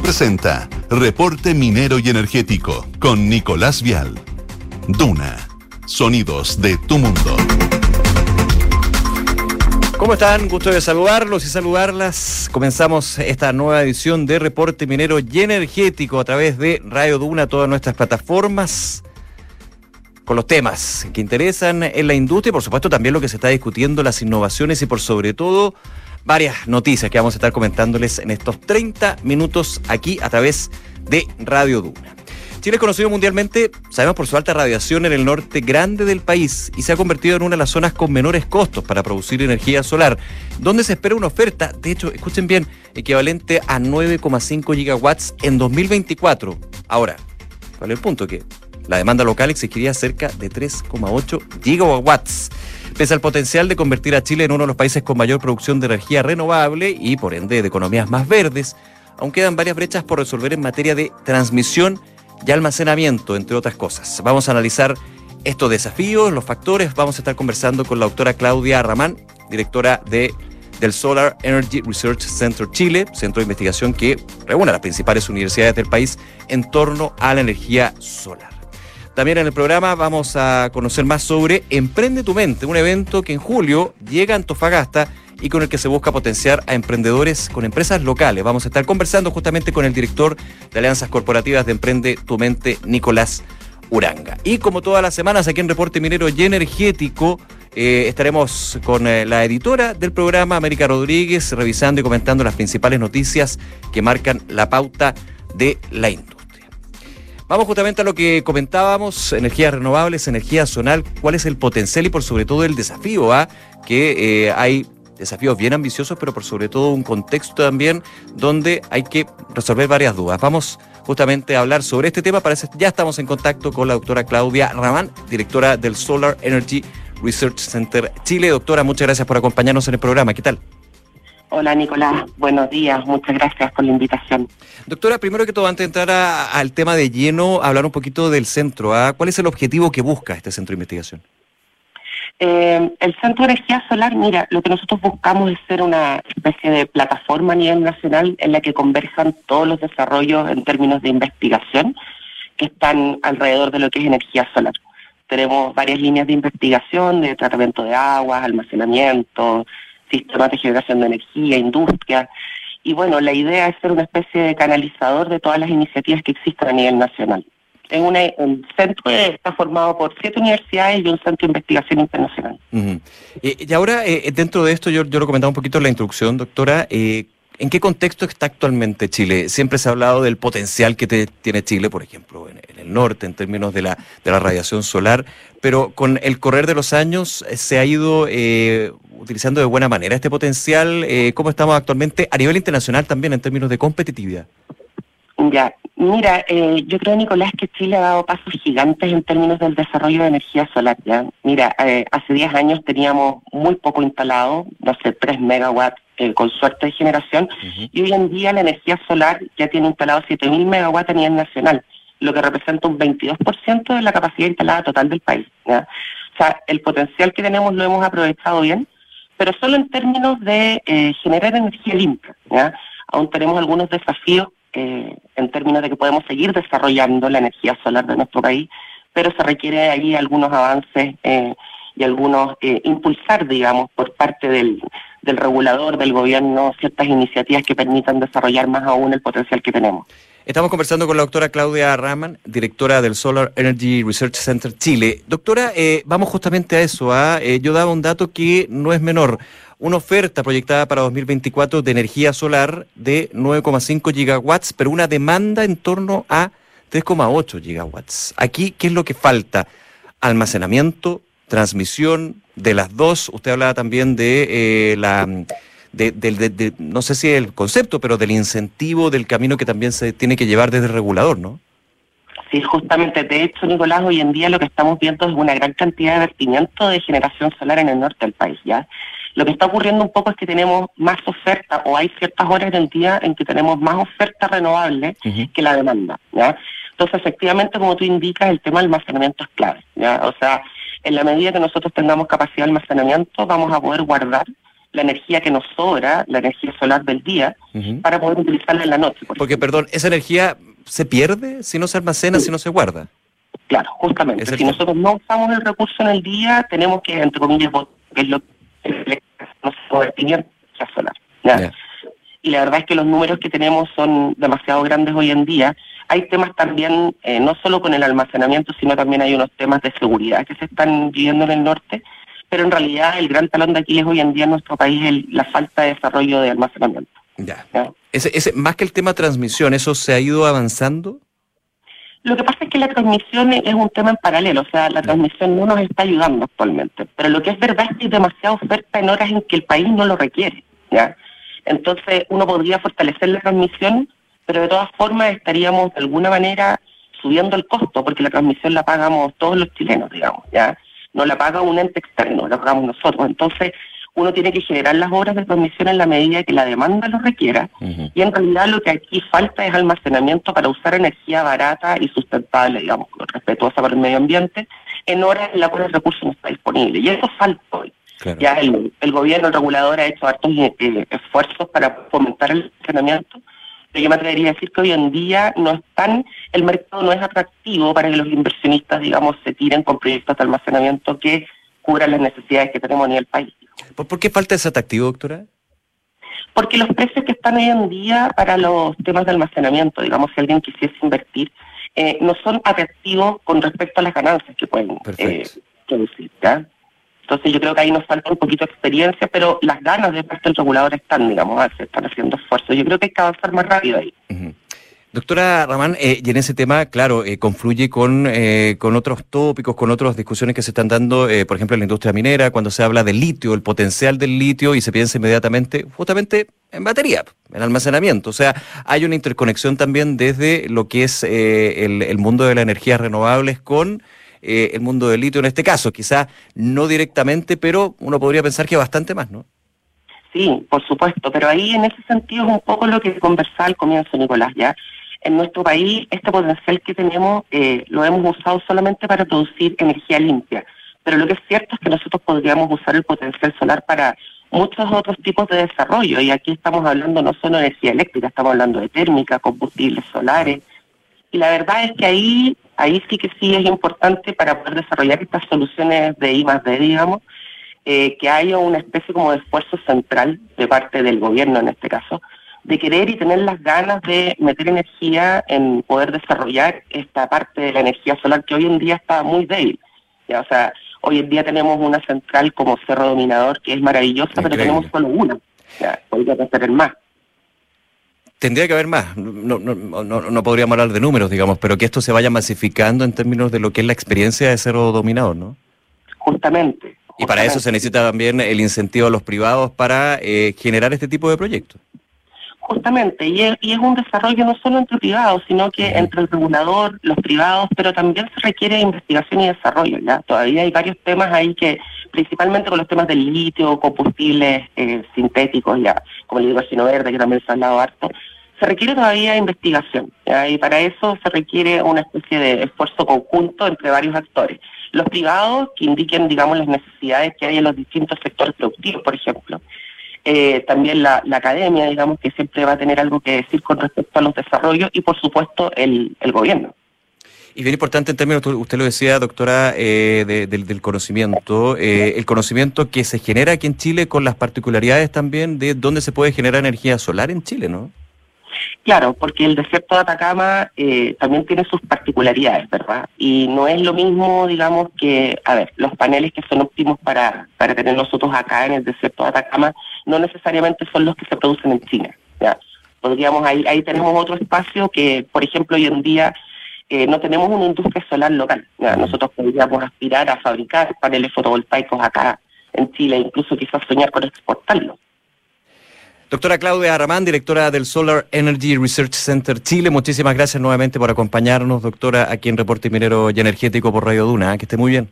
Presenta Reporte Minero y Energético con Nicolás Vial. Duna, sonidos de tu mundo. ¿Cómo están? Gusto de saludarlos y saludarlas. Comenzamos esta nueva edición de Reporte Minero y Energético a través de Radio Duna, todas nuestras plataformas, con los temas que interesan en la industria y por supuesto también lo que se está discutiendo, las innovaciones y por sobre todo varias noticias que vamos a estar comentándoles en estos 30 minutos aquí a través de Radio Duna. Chile es conocido mundialmente, sabemos, por su alta radiación en el norte grande del país y se ha convertido en una de las zonas con menores costos para producir energía solar, donde se espera una oferta, de hecho, escuchen bien, equivalente a 9,5 gigawatts en 2024. Ahora, ¿cuál es el punto? Que la demanda local exigiría cerca de 3,8 gigawatts. Pese al potencial de convertir a Chile en uno de los países con mayor producción de energía renovable y por ende de economías más verdes, aún quedan varias brechas por resolver en materia de transmisión y almacenamiento, entre otras cosas. Vamos a analizar estos desafíos, los factores. Vamos a estar conversando con la doctora Claudia Ramán, directora de, del Solar Energy Research Center Chile, centro de investigación que reúne a las principales universidades del país en torno a la energía solar. También en el programa vamos a conocer más sobre Emprende tu mente, un evento que en julio llega a Antofagasta y con el que se busca potenciar a emprendedores con empresas locales. Vamos a estar conversando justamente con el director de Alianzas Corporativas de Emprende Tu Mente, Nicolás Uranga. Y como todas las semanas aquí en Reporte Minero y Energético, eh, estaremos con eh, la editora del programa, América Rodríguez, revisando y comentando las principales noticias que marcan la pauta de la industria. Vamos justamente a lo que comentábamos, energías renovables, energía zonal, cuál es el potencial y por sobre todo el desafío ¿ah? que eh, hay desafíos bien ambiciosos, pero por sobre todo un contexto también donde hay que resolver varias dudas. Vamos justamente a hablar sobre este tema. Para ya estamos en contacto con la doctora Claudia Ramán, directora del Solar Energy Research Center Chile. Doctora, muchas gracias por acompañarnos en el programa. ¿Qué tal? Hola Nicolás, buenos días, muchas gracias por la invitación. Doctora, primero que todo, antes de entrar al tema de lleno, hablar un poquito del centro. ¿ah? ¿Cuál es el objetivo que busca este centro de investigación? Eh, el Centro de Energía Solar, mira, lo que nosotros buscamos es ser una especie de plataforma a nivel nacional en la que conversan todos los desarrollos en términos de investigación que están alrededor de lo que es energía solar. Tenemos varias líneas de investigación de tratamiento de aguas, almacenamiento, sistemas de generación de energía, industria. Y bueno, la idea es ser una especie de canalizador de todas las iniciativas que existen a nivel nacional en un centro está formado por siete universidades y un centro de investigación internacional. y ahora, eh, dentro de esto, yo, lo comentaba un poquito en la introducción, doctora, eh, ¿en qué contexto está actualmente Chile? Siempre se ha hablado del potencial que tiene Chile, por ejemplo, en, el norte, en términos de la, de la radiación solar, pero con el correr de los años eh, se ha ido utilizando de buena manera este potencial. ¿Cómo estamos actualmente a nivel internacional también en términos de competitividad? Ya, mira, eh, yo creo, Nicolás, que Chile ha dado pasos gigantes en términos del desarrollo de energía solar. ¿ya? Mira, eh, hace 10 años teníamos muy poco instalado, no sé, 3 megawatts eh, con suerte de generación, y hoy en día la energía solar ya tiene instalado 7.000 megawatts a nivel nacional, lo que representa un 22% de la capacidad instalada total del país. ¿ya? O sea, el potencial que tenemos lo hemos aprovechado bien, pero solo en términos de generar energía limpia. Aún tenemos algunos desafíos eh, en términos de que podemos seguir desarrollando la energía solar de nuestro país, pero se requiere ahí algunos avances eh, y algunos eh, impulsar, digamos, por parte del, del regulador, del gobierno, ciertas iniciativas que permitan desarrollar más aún el potencial que tenemos. Estamos conversando con la doctora Claudia Raman, directora del Solar Energy Research Center Chile. Doctora, vamos justamente a eso. ¿ah? yo daba un dato que no es menor una oferta proyectada para 2024 de energía solar de 9,5 gigawatts, pero una demanda en torno a 3,8 gigawatts. Aquí, ¿qué es lo que falta? Almacenamiento, transmisión de las dos. Usted hablaba también de eh, la... De, no sé si el concepto, pero del incentivo del camino que también se tiene que llevar desde el regulador, ¿no? Sí, justamente. De hecho, Nicolás, hoy en día lo que estamos viendo es una gran cantidad de vertimiento de generación solar en el norte del país, ¿ya? Lo que está ocurriendo un poco es que tenemos más oferta o hay ciertas horas del día en que tenemos más oferta renovable que la demanda. ¿ya? Entonces, efectivamente, como tú indicas, el tema del almacenamiento es clave. ¿ya? O sea, en la medida que nosotros tengamos capacidad de almacenamiento, vamos a poder guardar la energía que nos sobra, la energía solar del día, para poder utilizarla en la noche. Porque, perdón, esa energía se pierde si no se almacena, si no se guarda. Claro, justamente. Si nosotros no usamos el recurso en el día, tenemos que, entre comillas, que es lo que no se puede solar. Y la verdad es que los números que tenemos son demasiado grandes hoy en día. Hay temas también, eh, no solo con el almacenamiento, sino también hay unos temas de seguridad que se están viviendo en el norte, pero en realidad el gran talón de Aquiles hoy en día en nuestro país es la falta de desarrollo de almacenamiento. Ya. Ese, ese, más que el tema transmisión, ¿eso se ha ido avanzando? Lo que pasa es que la transmisión es un tema en paralelo, o sea, la transmisión no nos está ayudando actualmente, pero lo que es verdad es que hay demasiada oferta en horas en que el país no lo requiere, ¿ya? Entonces uno podría fortalecer la transmisión, pero de todas formas estaríamos de alguna manera subiendo el costo, porque la transmisión la pagamos todos los chilenos, digamos, ¿ya? No la paga un ente externo, la pagamos nosotros. Entonces, uno tiene que generar las horas de transmisión en la medida que la demanda lo requiera. Y en realidad lo que aquí falta es almacenamiento para usar energía barata y sustentable, digamos, respetuosa para el medio ambiente, en horas en las cuales el recurso no está disponible. Y eso falta hoy. Ya el, gobierno, el regulador ha hecho hartos eh, esfuerzos para fomentar el almacenamiento, pero yo me atrevería a decir que hoy en día no están, el mercado no es atractivo para que los inversionistas, digamos, se tiren con proyectos de almacenamiento que cubran las necesidades que tenemos a nivel país. ¿Por qué falta ese atractivo, doctora? Porque los precios que están hoy en día para los temas de almacenamiento, digamos, si alguien quisiese invertir, eh, no son atractivos con respecto a las ganancias que pueden eh, producir. Entonces yo creo que ahí nos falta un poquito de experiencia, pero las ganas de parte del regulador están, digamos, se están haciendo esfuerzos. Yo creo que hay que avanzar más rápido ahí. Doctora Ramán, eh, y en ese tema, claro, eh, confluye con, eh, con otros tópicos, con otras discusiones que se están dando, por ejemplo, en la industria minera, cuando se habla del litio, el potencial del litio, y se piensa inmediatamente justamente en batería, en almacenamiento. O sea, hay una interconexión también desde lo que es el, el, mundo de las energías renovables con el mundo del litio en este caso. Quizás no directamente, pero uno podría pensar que bastante más, ¿no? Sí, por supuesto, pero ahí en ese sentido es un poco lo que conversaba al comienzo, Nicolás, ¿ya? en nuestro país este potencial que tenemos eh, lo hemos usado solamente para producir energía limpia. Pero lo que es cierto es que nosotros podríamos usar el potencial solar para muchos otros tipos de desarrollo. Y aquí estamos hablando no solo de energía eléctrica, estamos hablando de térmica, combustibles solares. Y la verdad es que ahí, ahí sí que sí es importante para poder desarrollar estas soluciones de I más D, digamos, eh, que haya una especie como de esfuerzo central de parte del gobierno en este caso, de querer y tener las ganas de meter energía en poder desarrollar esta parte de la energía solar que hoy en día está muy débil. ¿ya? O sea, hoy en día tenemos una central como Cerro Dominador que es maravillosa, pero tenemos solo una. Ya, podría tener más. Tendría que haber más. No, no, no, no, podríamos hablar de números, digamos, pero que esto se vaya masificando en términos de lo que es la experiencia de Cerro Dominador, ¿no? Justamente. Y para eso se necesita también el incentivo a los privados para eh, generar este tipo de proyectos. Justamente, y es, y es un desarrollo no solo entre privados, sino que entre el regulador, los privados, pero también se requiere investigación y desarrollo. ya Todavía hay varios temas ahí que, principalmente con los temas del litio, combustibles eh, sintéticos, ya como el hidrógeno verde, que también se ha hablado harto, se requiere todavía investigación. y para eso se requiere una especie de esfuerzo conjunto entre varios actores. Los privados que indiquen, digamos, las necesidades que hay en los distintos sectores productivos, por ejemplo eh, también la, academia, digamos, que siempre va a tener algo que decir con respecto a los desarrollos y, por supuesto, el, gobierno. Y bien importante en términos, usted lo decía, doctora, eh, del, conocimiento, eh, el conocimiento que se genera aquí en Chile con las particularidades también de dónde se puede generar energía solar en Chile, ¿no? Claro, porque el desierto de Atacama eh, también tiene sus particularidades, ¿verdad? Y no es lo mismo, digamos, que, a ver, los paneles que son óptimos para, para tener nosotros acá en el desierto de Atacama no necesariamente son los que se producen en China, ¿ya? Podríamos, ahí, ahí tenemos otro espacio que, por ejemplo, hoy en día eh, no tenemos una industria solar local. Nosotros podríamos aspirar a fabricar paneles fotovoltaicos acá en Chile, incluso quizás soñar con exportarlos. Doctora Claudia Ramán, directora del Solar Energy Research Center Chile, muchísimas gracias nuevamente por acompañarnos, doctora, aquí en Reporte Minero y Energético por Radio Duna. ¿eh? Que esté muy bien.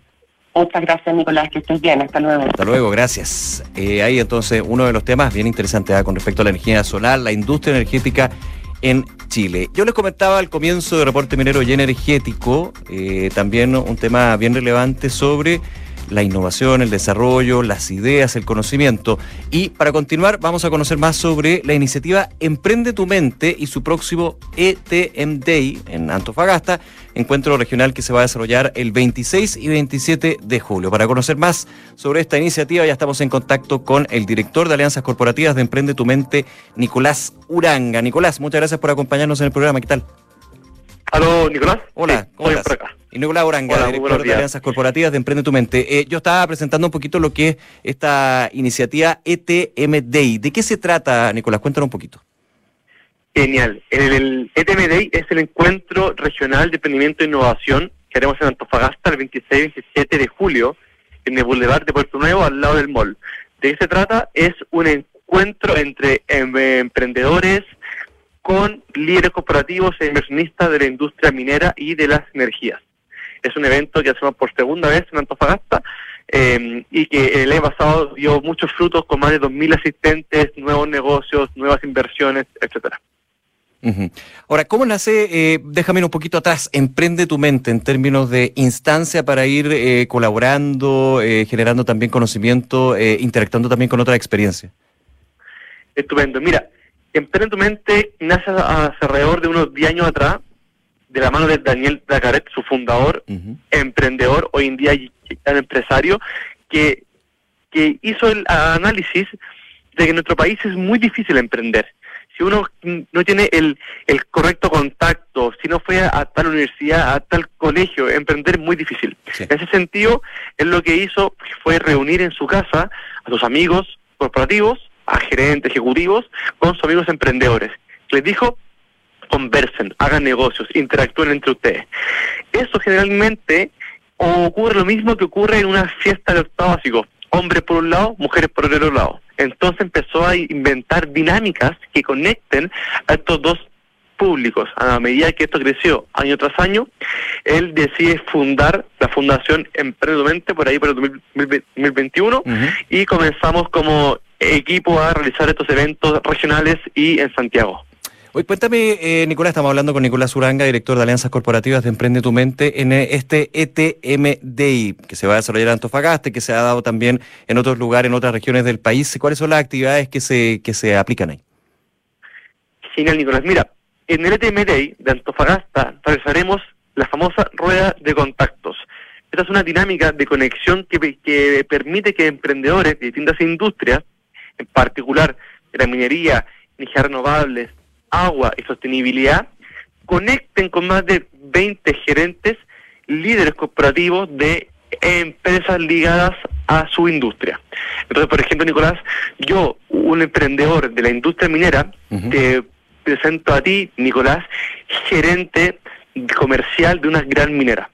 Muchas gracias, Nicolás, que estés bien. Hasta luego. Hasta luego, gracias. Eh, ahí entonces uno de los temas bien interesantes ¿eh? con respecto a la energía solar, la industria energética en Chile. Yo les comentaba al comienzo de Reporte Minero y Energético también un tema bien relevante sobre la innovación, el desarrollo, las ideas, el conocimiento. Y para continuar, vamos a conocer más sobre la iniciativa Emprende tu Mente y su próximo ETM Day en Antofagasta, encuentro regional que se va a desarrollar el 26 y 27 de julio. Para conocer más sobre esta iniciativa, ya estamos en contacto con el director de Alianzas Corporativas de Emprende tu Mente, Nicolás Uranga. Nicolás, muchas gracias por acompañarnos en el programa. ¿Qué tal? Aló, Nicolás. Hola, ¿cómo estás? Y Nicolás Uranga, director de Alianzas Corporativas de Emprende tu Mente. Eh, yo estaba presentando un poquito lo que es esta iniciativa ETM Day. ¿De qué se trata, Nicolás? Cuéntanos un poquito. Genial. El, ETM Day es el encuentro regional de emprendimiento e innovación que haremos en Antofagasta el 26 y 27 de julio en el Boulevard de Puerto Nuevo al lado del mall. ¿De qué se trata? Es un encuentro entre em, emprendedores con líderes corporativos e inversionistas de la industria minera y de las energías. Es un evento que hacemos por segunda vez en Antofagasta em, y que el año pasado dio muchos frutos con más de 2.000 asistentes, nuevos negocios, nuevas inversiones, etcétera. Ahora, ¿cómo nace, eh, déjame un poquito atrás, emprende tu mente en términos de instancia para ir eh, colaborando, eh, generando también conocimiento, eh, interactuando también con otra experiencia? Estupendo. Mira, emprende tu mente nace hace alrededor de unos 10 años atrás, de la mano de Daniel Dacaret, su fundador, emprendedor, hoy en día empresario, que, que hizo el análisis de que en nuestro país es muy difícil emprender si uno no tiene el, el correcto contacto, si no fue a, tal universidad, a tal colegio, emprender es muy difícil. En ese sentido, él lo que hizo fue reunir en su casa a sus amigos corporativos, a gerentes ejecutivos, con sus amigos emprendedores. Les dijo, conversen, hagan negocios, interactúen entre ustedes. Eso generalmente ocurre lo mismo que ocurre en una fiesta de octavo básico. Hombres por un lado, mujeres por el otro lado. Entonces empezó a inventar dinámicas que conecten a estos dos públicos. A medida que esto creció año tras año, él decide fundar la Fundación Emprendedamente por ahí por el 2021 y comenzamos como equipo a realizar estos eventos regionales y en Santiago. Oye, cuéntame, eh, Nicolás, estamos hablando con Nicolás Uranga, director de Alianzas Corporativas de Emprende tu Mente, en eh, este ETM Day que se va a desarrollar en Antofagasta, que se ha dado también en otros lugares, en otras regiones del país. ¿Cuáles son las actividades que se, que se aplican ahí? Genial, Nicolás. Mira, en el ETM Day de Antofagasta realizaremos la famosa rueda de contactos. Esta es una dinámica de conexión que, que permite que emprendedores de distintas industrias, en particular de la minería, energías renovables, agua y sostenibilidad, conecten con más de 20 gerentes, líderes corporativos de empresas ligadas a su industria. Entonces, por ejemplo, Nicolás, yo, un emprendedor de la industria minera, te presento a ti, Nicolás, gerente comercial de una gran minera.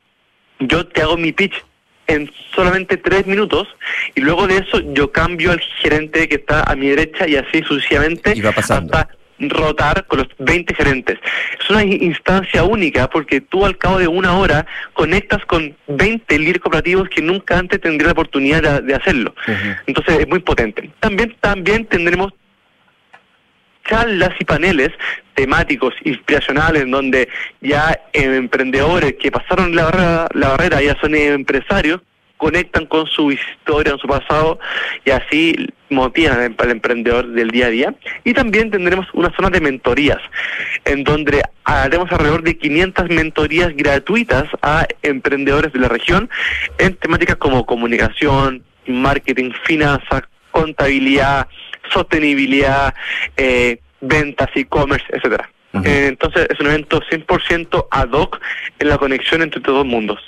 Yo te hago mi pitch en solamente tres minutos y luego de eso yo cambio al gerente que está a mi derecha y así sucesivamente y va pasando. hasta rotar con los 20 gerentes. Es una instancia única porque tú al cabo de una hora conectas con 20 líderes cooperativos que nunca antes tendrían la oportunidad de, hacerlo. Entonces es muy potente. También, también tendremos charlas y paneles temáticos, inspiracionales, en donde ya emprendedores que pasaron la barrera, la barrera ya son empresarios, conectan con su historia, con su pasado y así motivan al emprendedor del día a día. Y también tendremos una zona de mentorías, en donde haremos alrededor de 500 mentorías gratuitas a emprendedores de la región en temáticas como comunicación, marketing, finanzas, contabilidad, sostenibilidad, eh, ventas, e-commerce, etcétera. Eh, entonces es un evento 100% ad hoc en la conexión entre todos los mundos.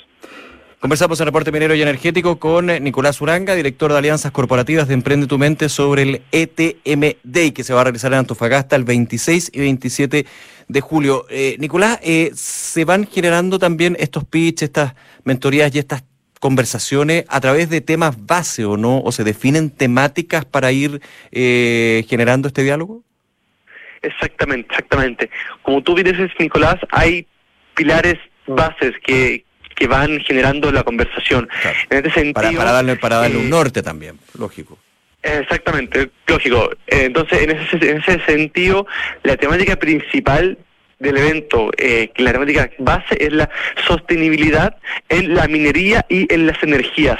Conversamos en Reporte Minero y Energético con eh, Nicolás Uranga, director de Alianzas Corporativas de Emprende tu Mente, sobre el ETM Day que se va a realizar en Antofagasta el 26 y 27 de julio. Eh, Nicolás, eh, ¿se van generando también estos pitches, estas mentorías y estas conversaciones a través de temas base o no? ¿O se definen temáticas para ir generando este diálogo? Exactamente, exactamente. Como tú dices, Nicolás, hay pilares bases que, que van generando la conversación. En este sentido, para, darle, para darle un eh, norte también, lógico. Exactamente, lógico. Eh, entonces, en ese, en ese sentido, la temática principal del evento, eh, la temática base es la sostenibilidad en la minería y en las energías.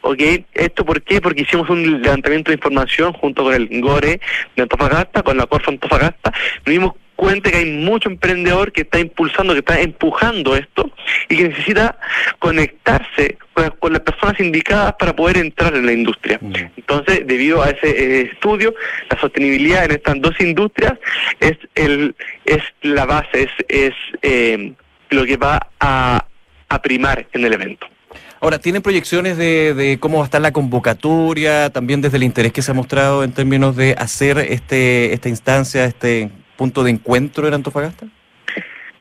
¿Ok? ¿Esto por qué? Porque hicimos un levantamiento de información junto con el GORE de Antofagasta, con la Corfa Antofagasta, nos dimos cuenta que hay mucho emprendedor que está impulsando, que está empujando esto y que necesita conectarse con, las personas indicadas para poder entrar en la industria. Mm. Entonces, debido a ese eh, estudio, la sostenibilidad en estas dos industrias es el es la base, es, es eh, lo que va a, a primar en el evento. Ahora, ¿tienen proyecciones de, de, cómo va a estar la convocatoria, también desde el interés que se ha mostrado en términos de hacer este esta instancia, este punto de encuentro en Antofagasta?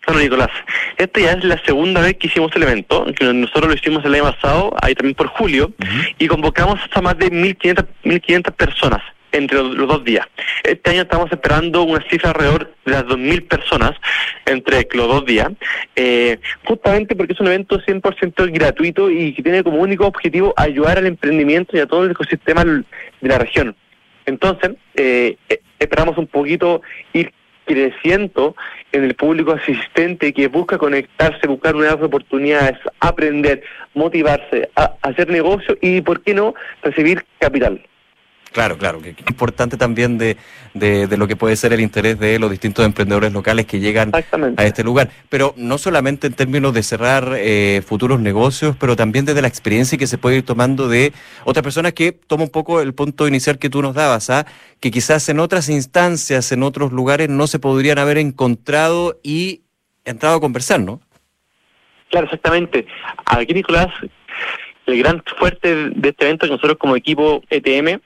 Bueno, Nicolás, esta ya es la segunda vez que hicimos el evento, que nosotros lo hicimos el año pasado, ahí también por julio, y convocamos hasta más de 1.500, 1.500 personas entre los, dos días. Este año estamos esperando una cifra alrededor de las 2.000 personas entre los dos días, eh, justamente porque es un evento 100% gratuito y que tiene como único objetivo ayudar al emprendimiento y a todo el ecosistema de la región. Entonces, eh, eh esperamos un poquito ir creciendo en el público asistente que busca conectarse, buscar nuevas oportunidades, aprender, motivarse, a hacer negocio y, ¿por qué no?, recibir capital. Claro, claro, que importante también de, de, lo que puede ser el interés de los distintos emprendedores locales que llegan a este lugar. Pero no solamente en términos de cerrar eh, futuros negocios, pero también desde la experiencia que se puede ir tomando de otras personas que toma un poco el punto inicial que tú nos dabas, ¿ah? que quizás en otras instancias, en otros lugares, no se podrían haber encontrado y entrado a conversar, ¿no? Claro, exactamente. Aquí, Nicolás, el gran fuerte de este evento es que nosotros como equipo ETM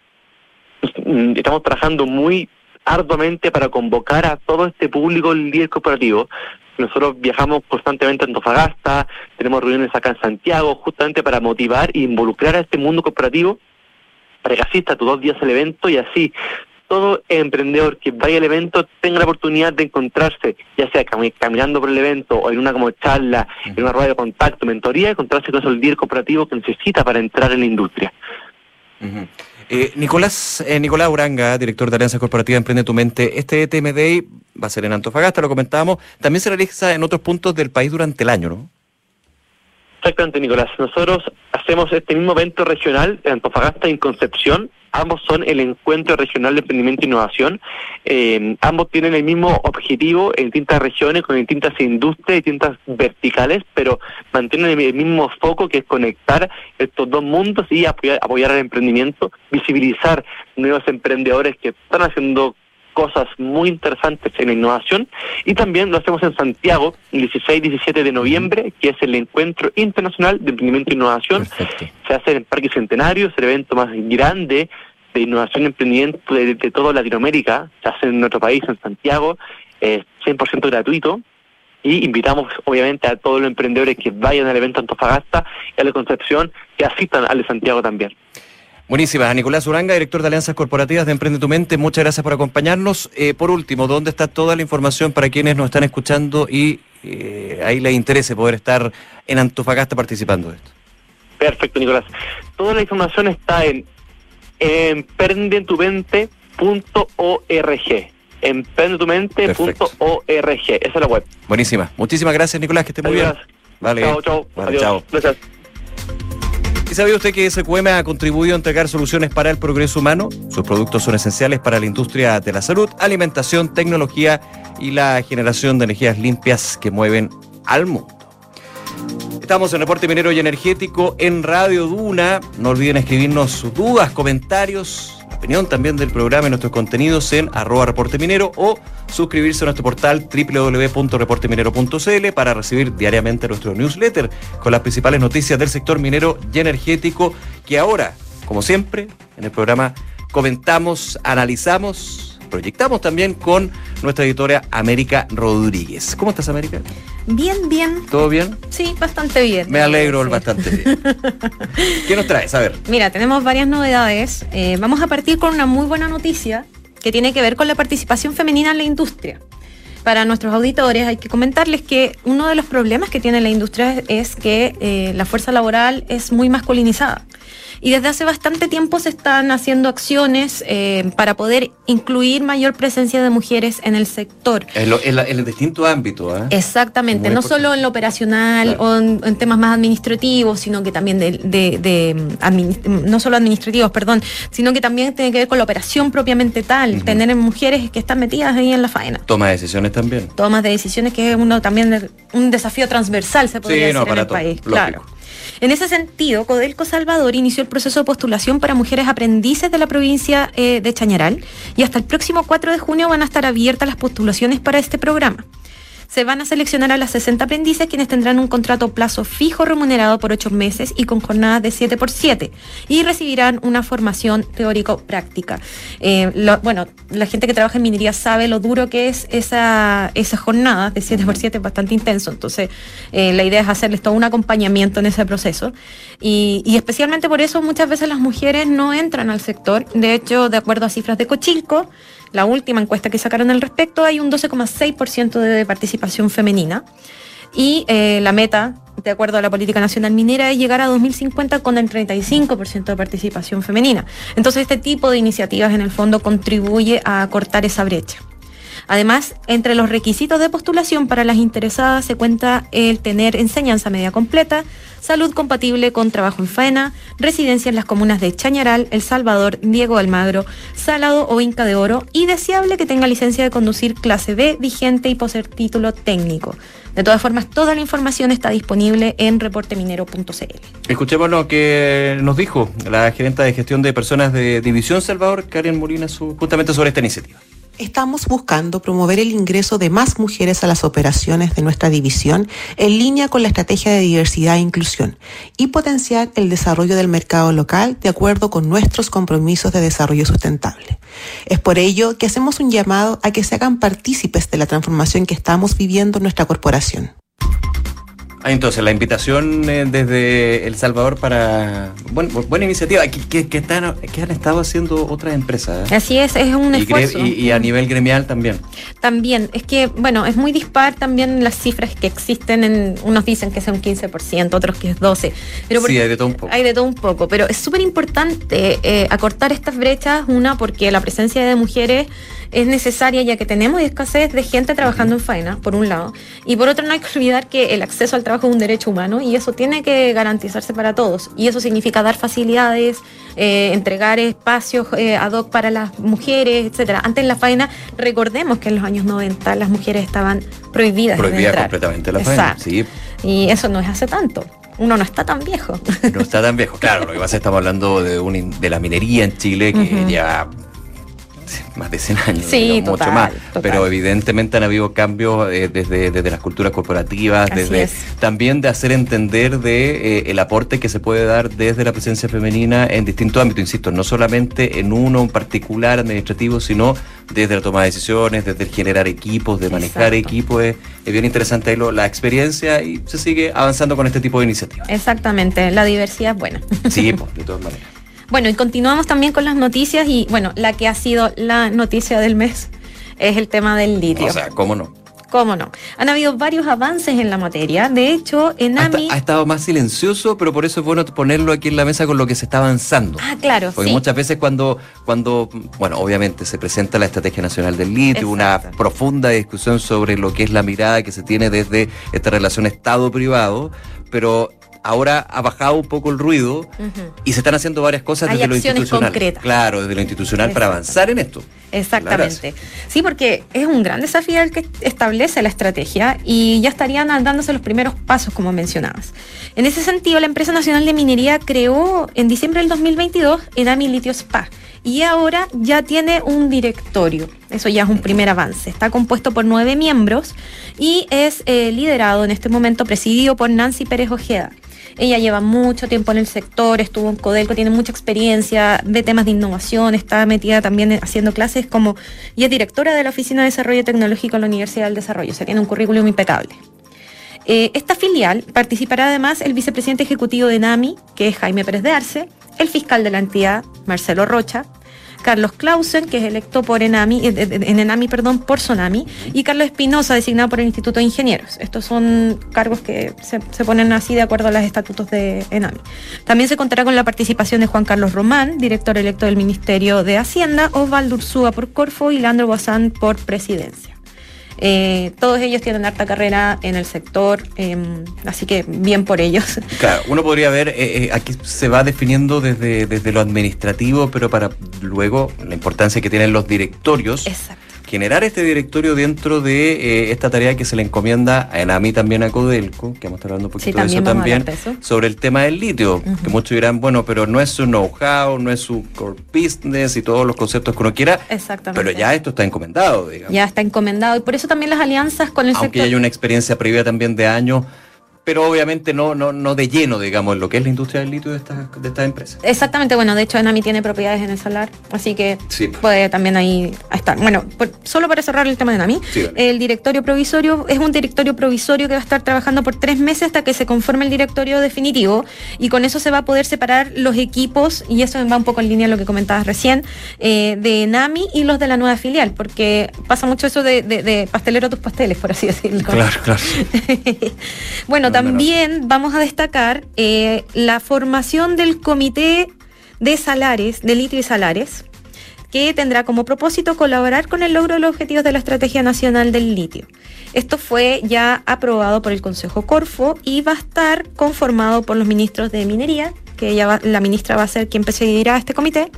estamos trabajando muy arduamente para convocar a todo este público líder corporativo. Nosotros viajamos constantemente a Antofagasta, tenemos reuniones acá en Santiago, justamente para motivar e involucrar a este mundo corporativo para que asista a tus dos días al evento y así todo emprendedor que vaya al evento tenga la oportunidad de encontrarse, ya sea caminando por el evento o en una como charla, en una rueda de contacto, mentoría, encontrarse con ese líder corporativo que necesita para entrar en la industria. Eh, Nicolás, eh, Nicolás Uranga, director de Alianza Corporativa Emprende tu Mente, este TMD va a ser en Antofagasta, lo comentábamos, también se realiza en otros puntos del país durante el año, ¿no? Exactamente, Nicolás. Nosotros hacemos este mismo evento regional en Antofagasta en Concepción ambos son el Encuentro Regional de Emprendimiento e Innovación. Eh, ambos tienen el mismo objetivo en distintas regiones, con distintas industrias, distintas verticales, pero mantienen el mismo foco que es conectar estos dos mundos y apoyar, apoyar al emprendimiento, visibilizar nuevos emprendedores que están haciendo cosas muy interesantes en la innovación. Y también lo hacemos en Santiago el 16 17 de noviembre, que es el Encuentro Internacional de Emprendimiento e Innovación. Se hace en el Parque Centenario, es el evento más grande de innovación y emprendimiento de, toda Latinoamérica, se hace en nuestro país, en Santiago, es 100% gratuito. Y invitamos obviamente a todos los emprendedores que vayan al evento Antofagasta y a la Concepción que asistan al de Santiago también. Buenísima. Nicolás Uranga, director de Alianzas Corporativas de Emprende tu Mente, muchas gracias por acompañarnos. Eh, por último, ¿dónde está toda la información para quienes nos están escuchando y eh, ahí les interese poder estar en Antofagasta participando de esto? Perfecto, Nicolás. Toda la información está en emprendetumente.org. Emprendetumente.org. Esa es la web. Buenísima. Muchísimas gracias, Nicolás. Que esté muy bien. Vale. Chao, chao. chao. Gracias. ¿Y sabía usted que SQM ha contribuido a entregar soluciones para el progreso humano? Sus productos son esenciales para la industria de la salud, alimentación, tecnología y la generación de energías limpias que mueven al mundo. Estamos en Reporte Minero y Energético en Radio Duna. No olviden escribirnos sus dudas, comentarios, opinión también del programa y nuestros contenidos en arroba reporte minero o suscribirse a nuestro portal www.reporteminero.cl para recibir diariamente nuestro newsletter con las principales noticias del sector minero y energético que ahora, como siempre, en el programa comentamos, analizamos proyectamos también con nuestra editora América Rodríguez. ¿Cómo estás, América? Bien, bien. ¿Todo bien? Sí, bastante bien. Me alegro bastante bien. ¿Qué nos traes? A ver. Mira, tenemos varias novedades. Eh, vamos a partir con una muy buena noticia que tiene que ver con la participación femenina en la industria. Para nuestros auditores hay que comentarles que uno de los problemas que tiene la industria es que eh, la fuerza laboral es muy masculinizada. Y desde hace bastante tiempo se están haciendo acciones eh, para poder incluir mayor presencia de mujeres en el sector. En, el distinto ámbito. ¿eh? Exactamente, no solo en lo operacional o en, temas más administrativos, sino que también de, de, no solo administrativos, perdón, sino que también tiene que ver con la operación propiamente tal, tener mujeres que están metidas ahí en la faena. Toma de decisiones también. Tomas de decisiones que es uno también un desafío transversal, se podría decir en el país. Claro. En ese sentido, Codelco Salvador inició el proceso de postulación para mujeres aprendices de la provincia eh, de Chañaral y hasta el próximo 4 de junio van a estar abiertas las postulaciones para este programa se van a seleccionar a las 60 aprendices quienes tendrán un contrato plazo fijo remunerado por 8 meses y con jornadas de 7 por 7 y recibirán una formación teórico-práctica. Eh, bueno, la gente que trabaja en minería sabe lo duro que es esa, esa jornada de 7 por 7, es bastante intenso. Entonces, eh, la idea es hacerles todo un acompañamiento en ese proceso. Y, y especialmente por eso muchas veces las mujeres no entran al sector. De hecho, de acuerdo a cifras de Cochilco, la última encuesta que sacaron al respecto, hay un 12,6% de participación femenina. Y eh, la meta, de acuerdo a la política nacional minera, es llegar a 2050 con el 35% de participación femenina. Entonces, este tipo de iniciativas en el fondo contribuye a cortar esa brecha. Además, entre los requisitos de postulación para las interesadas se cuenta el tener enseñanza media completa, salud compatible con trabajo en faena, residencia en las comunas de Chañaral, El Salvador, Diego Almagro, Salado o Inca de Oro y deseable que tenga licencia de conducir clase B vigente y poseer título técnico. De todas formas, toda la información está disponible en reporteminero.cl. Escuchemos lo que nos dijo la gerenta de gestión de personas de División Salvador, Karen Molina, justamente sobre esta iniciativa estamos buscando promover el ingreso de más mujeres a las operaciones de nuestra división en línea con la estrategia de diversidad e inclusión y potenciar el desarrollo del mercado local de acuerdo con nuestros compromisos de desarrollo sustentable. Es por ello que hacemos un llamado a que se hagan partícipes de la transformación que estamos viviendo en nuestra corporación. Ah, entonces, la invitación eh, desde El Salvador para. Bueno, buena iniciativa. Que, que, están, que han estado haciendo otras empresas. ¿eh? Así es, es un esfuerzo. Y, a nivel gremial también. También, es que, bueno, es muy dispar también las cifras que existen. En, unos dicen que es un 15%, otros que es 12%. Pero sí, hay de todo un poco. Hay de todo un poco, pero es súper importante eh, acortar estas brechas. Una, porque la presencia de mujeres es necesaria ya que tenemos escasez de gente trabajando en faena, por un lado, y por otro no hay que olvidar que el acceso al trabajo es un derecho humano y eso tiene que garantizarse para todos. Y eso significa dar facilidades, eh, entregar espacios eh, ad hoc para las mujeres, etcétera. Antes en la faena, recordemos que en los años 90 las mujeres estaban prohibidas. Prohibidas completamente la faena, sí. Y eso no es hace tanto uno no está tan viejo. No está tan viejo, claro. Lo que pasa es que estamos hablando de, un, de la minería en Chile que ya más de 100 años, sí, mucho más. Pero evidentemente han habido cambios eh, desde, desde las culturas corporativas, desde también de hacer entender de eh, el aporte que se puede dar desde la presencia femenina en distintos ámbitos, insisto, no solamente en uno en particular administrativo, sino desde la toma de decisiones, desde el generar equipos, de manejar equipos. Es, bien interesante la experiencia y se sigue avanzando con este tipo de iniciativas. Exactamente, la diversidad es buena. Sí, pues, de todas maneras. Bueno, y continuamos también con las noticias y bueno, la que ha sido la noticia del mes es el tema del litio. O sea, ¿cómo no? ¿Cómo no? Han habido varios avances en la materia. De hecho, Enami... Ha, ha, estado más silencioso, pero por eso es bueno ponerlo aquí en la mesa con lo que se está avanzando. Ah, claro. Porque muchas veces cuando, cuando, bueno, obviamente se presenta la Estrategia Nacional del Litio, una profunda discusión sobre lo que es la mirada que se tiene desde esta relación Estado-privado, pero ahora ha bajado un poco el ruido y se están haciendo varias cosas desde lo institucional. Concretas. Claro, desde lo institucional para avanzar en esto. Exactamente. Sí, porque es un gran desafío el que establece la estrategia y ya estarían dándose los primeros pasos, como mencionabas. En ese sentido, la empresa nacional de minería creó en diciembre del 2022 Enami Litio Spa y ahora ya tiene un directorio. Eso ya es un primer avance. Está compuesto por nueve miembros y es eh, liderado en este momento, presidido por Nancy Pérez Ojeda. Ella lleva mucho tiempo en el sector, estuvo en Codelco, tiene mucha experiencia de temas de innovación, está metida también haciendo clases como y es directora de la Oficina de Desarrollo Tecnológico en la Universidad del Desarrollo, o sea, tiene un currículum impecable. Eh, esta filial participará además el vicepresidente ejecutivo de NAMI, que es Jaime Pérez de Arce, el fiscal de la entidad, Marcelo Rocha, Carlos Clausen, que es electo por Enami, eh, en Enami, perdón, por Sonami, y Carlos Espinosa, designado por el Instituto de Ingenieros. Estos son cargos que se, ponen así de acuerdo a los estatutos de Enami. También se contará con la participación de Juan Carlos Román, director electo del Ministerio de Hacienda, Osvaldo Ursúa por Corfo y Leandro Guasán por Presidencia. Eh, todos ellos tienen harta carrera en el sector, em, así que bien por ellos. Claro, uno podría ver, eh, eh, aquí se va definiendo desde, desde lo administrativo, pero para luego la importancia que tienen los directorios. Exacto generar este directorio dentro de eh, esta tarea que se le encomienda a, mí también a Codelco, que vamos a estar hablando un poquito de eso también, sobre el tema del litio, que muchos dirán, bueno, pero no es su know-how, no es su core business y todos los conceptos que uno quiera, Exactamente. pero ya esto está encomendado, digamos. Ya está encomendado y por eso también las alianzas con el Aunque hay una experiencia previa también de años pero obviamente no, no, no de lleno, digamos, lo que es la industria del litio de estas de esta empresas. Exactamente, bueno, de hecho Enami tiene propiedades en el salar, así que puede también ahí estar. Bueno, solo para cerrar el tema de Enami, el directorio provisorio es un directorio provisorio que va a estar trabajando por tres meses hasta que se conforme el directorio definitivo y con eso se va a poder separar los equipos, y eso va un poco en línea a lo que comentabas recién, eh, de Enami y los de la nueva filial, porque pasa mucho eso de, de pastelero a tus pasteles, por así decirlo. Claro, claro. bueno, también vamos a destacar eh, la formación del Comité de Salares, de Litio y Salares, que tendrá como propósito colaborar con el logro de los objetivos de la Estrategia Nacional del Litio. Esto fue ya aprobado por el Consejo Corfo y va a estar conformado por los ministros de Minería, que ella la ministra va a ser quien presidirá este comité,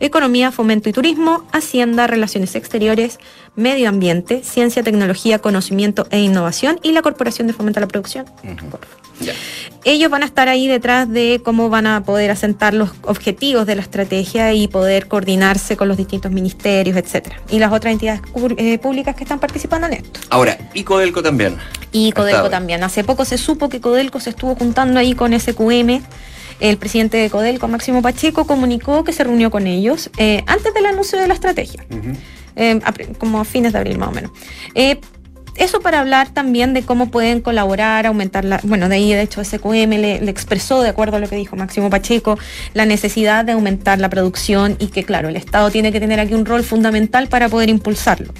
Economía, Fomento y Turismo, Hacienda, Relaciones Exteriores, Medio Ambiente, Ciencia, Tecnología, Conocimiento e Innovación y la Corporación de Fomento a la Producción. Ellos van a estar ahí detrás de cómo van a poder asentar los objetivos de la estrategia y poder coordinarse con los distintos ministerios, etcétera. Y las otras entidades eh, públicas que están participando en esto. Ahora, y Codelco también. Y Codelco también. Hace poco se supo que Codelco se estuvo juntando ahí con SQM el presidente de Codelco, Máximo Pacheco, comunicó que se reunió con ellos eh, antes del anuncio de la estrategia, eh, como a fines de abril más o menos. Eh, eso para hablar también de cómo pueden colaborar, aumentar la. Bueno, de ahí de hecho SQM le, le, expresó, de acuerdo a lo que dijo Máximo Pacheco, la necesidad de aumentar la producción y que, claro, el Estado tiene que tener aquí un rol fundamental para poder impulsarlo.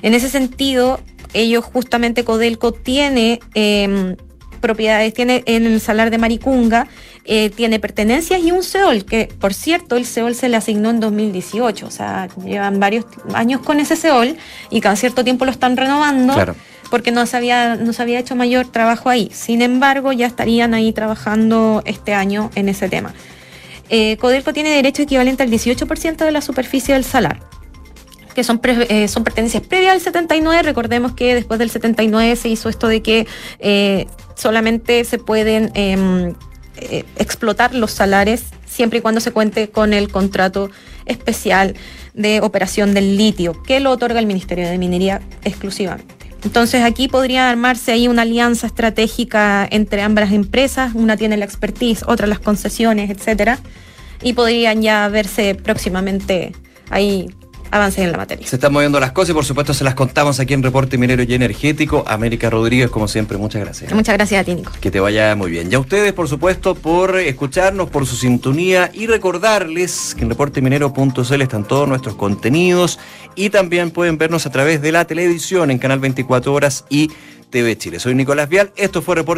En ese sentido, ellos justamente Codelco tiene em, propiedades, tiene en el salar de Maricunga, eh, tiene pertenencias y un SEOL, que por cierto el SEOL se le asignó en 2018, o sea, llevan varios años con ese SEOL y cada cierto tiempo lo están renovando. Porque no se, había, no se había hecho mayor trabajo ahí. Sin embargo, ya estarían ahí trabajando este año en ese tema. Eh, Codelco tiene derecho equivalente al 18% de la superficie del salar que son, eh, son pertenencias previas al 79. Recordemos que después del 79 se hizo esto de que eh, solamente se pueden em, eh, explotar los salares siempre y cuando se cuente con el contrato especial de operación del litio, que lo otorga el Ministerio de Minería exclusivamente. Entonces aquí podría armarse ahí una alianza estratégica entre ambas empresas, una tiene la expertise, otra las concesiones, etcétera, y podrían ya verse próximamente ahí avances en la materia. Se están moviendo las cosas y por supuesto se las contamos aquí en Reporte Minero y Energético. América Rodríguez, como siempre, muchas gracias. Muchas gracias a ti, Nico. Que te vaya muy bien. Y a ustedes, por supuesto, por escucharnos, por su sintonía y recordarles que en reporteminero.cl están todos nuestros contenidos y también pueden vernos a través de la televisión en Canal 24 Horas y TV Chile. Soy Nicolás Vial, esto fue Reporte